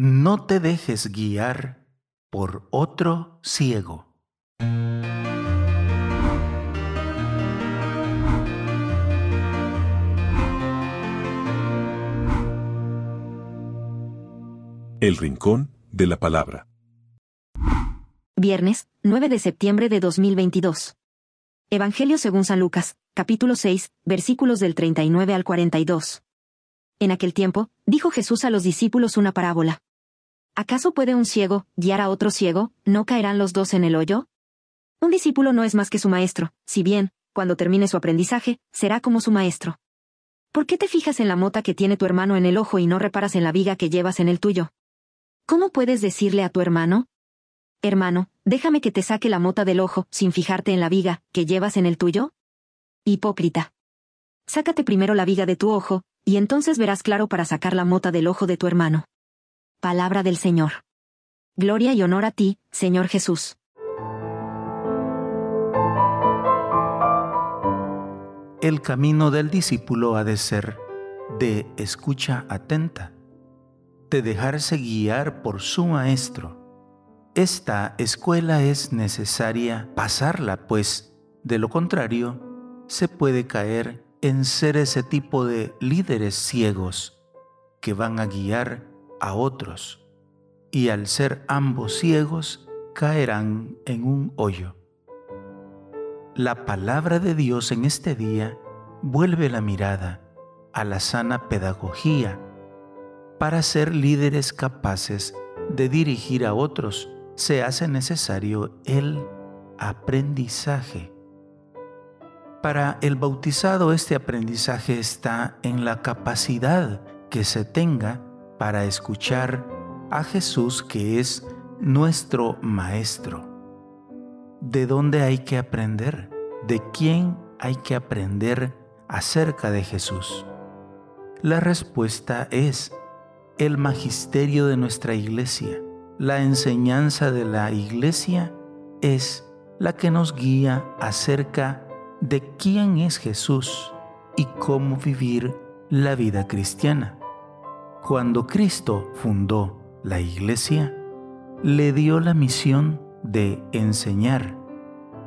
No te dejes guiar por otro ciego. El Rincón de la Palabra. Viernes, 9 de septiembre de 2022. Evangelio según San Lucas, capítulo 6, versículos del 39 al 42. En aquel tiempo, dijo Jesús a los discípulos una parábola. ¿Acaso puede un ciego guiar a otro ciego? ¿No caerán los dos en el hoyo? Un discípulo no es más que su maestro, si bien, cuando termine su aprendizaje, será como su maestro. ¿Por qué te fijas en la mota que tiene tu hermano en el ojo y no reparas en la viga que llevas en el tuyo? ¿Cómo puedes decirle a tu hermano? Hermano, déjame que te saque la mota del ojo, sin fijarte en la viga que llevas en el tuyo? Hipócrita. Sácate primero la viga de tu ojo, y entonces verás claro para sacar la mota del ojo de tu hermano. Palabra del Señor. Gloria y honor a ti, Señor Jesús. El camino del discípulo ha de ser de escucha atenta, de dejarse guiar por su maestro. Esta escuela es necesaria pasarla, pues, de lo contrario, se puede caer en ser ese tipo de líderes ciegos que van a guiar a otros, y al ser ambos ciegos, caerán en un hoyo. La palabra de Dios en este día vuelve la mirada a la sana pedagogía para ser líderes capaces de dirigir a otros se hace necesario el aprendizaje. Para el bautizado este aprendizaje está en la capacidad que se tenga para escuchar a Jesús que es nuestro Maestro. ¿De dónde hay que aprender? ¿De quién hay que aprender acerca de Jesús? La respuesta es el magisterio de nuestra iglesia. La enseñanza de la iglesia es la que nos guía acerca de quién es Jesús y cómo vivir la vida cristiana. Cuando Cristo fundó la iglesia, le dio la misión de enseñar.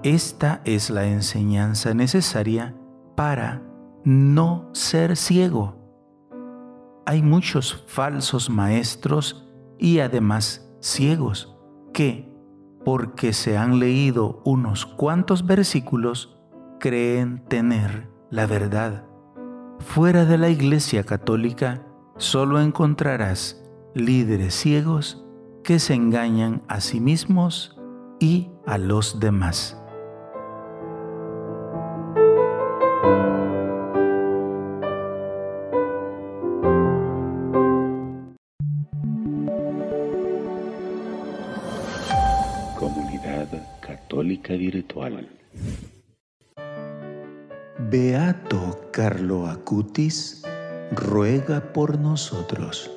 Esta es la enseñanza necesaria para no ser ciego. Hay muchos falsos maestros y además ciegos que, porque se han leído unos cuantos versículos, creen tener la verdad. Fuera de la Iglesia Católica, solo encontrarás líderes ciegos que se engañan a sí mismos y a los demás. Comunidad Católica Virtual. Beato Carlo Acutis ruega por nosotros.